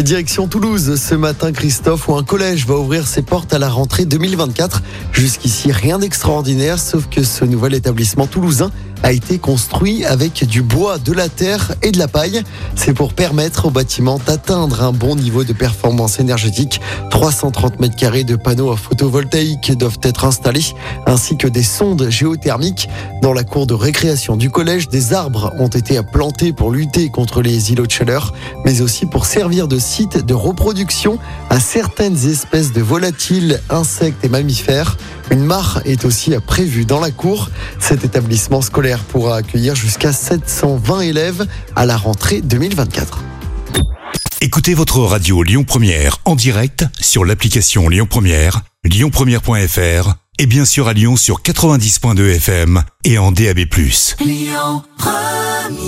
Direction Toulouse, ce matin, Christophe, où un collège va ouvrir ses portes à la rentrée 2024. Jusqu'ici, rien d'extraordinaire, sauf que ce nouvel établissement toulousain a été construit avec du bois, de la terre et de la paille. C'est pour permettre au bâtiment d'atteindre un bon niveau de performance énergétique. 330 mètres carrés de panneaux photovoltaïques doivent être installés, ainsi que des sondes géothermiques. Dans la cour de récréation du collège, des arbres ont été plantés pour lutter contre les îlots de chaleur, mais aussi pour servir de site de reproduction à certaines espèces de volatiles, insectes et mammifères. Une mare est aussi prévue dans la cour. Cet établissement scolaire pourra accueillir jusqu'à 720 élèves à la rentrée 2024. Écoutez votre radio Lyon Première en direct sur l'application Lyon Première, lyonpremière.fr et bien sûr à Lyon sur 90.2 FM et en DAB+. Lyon Première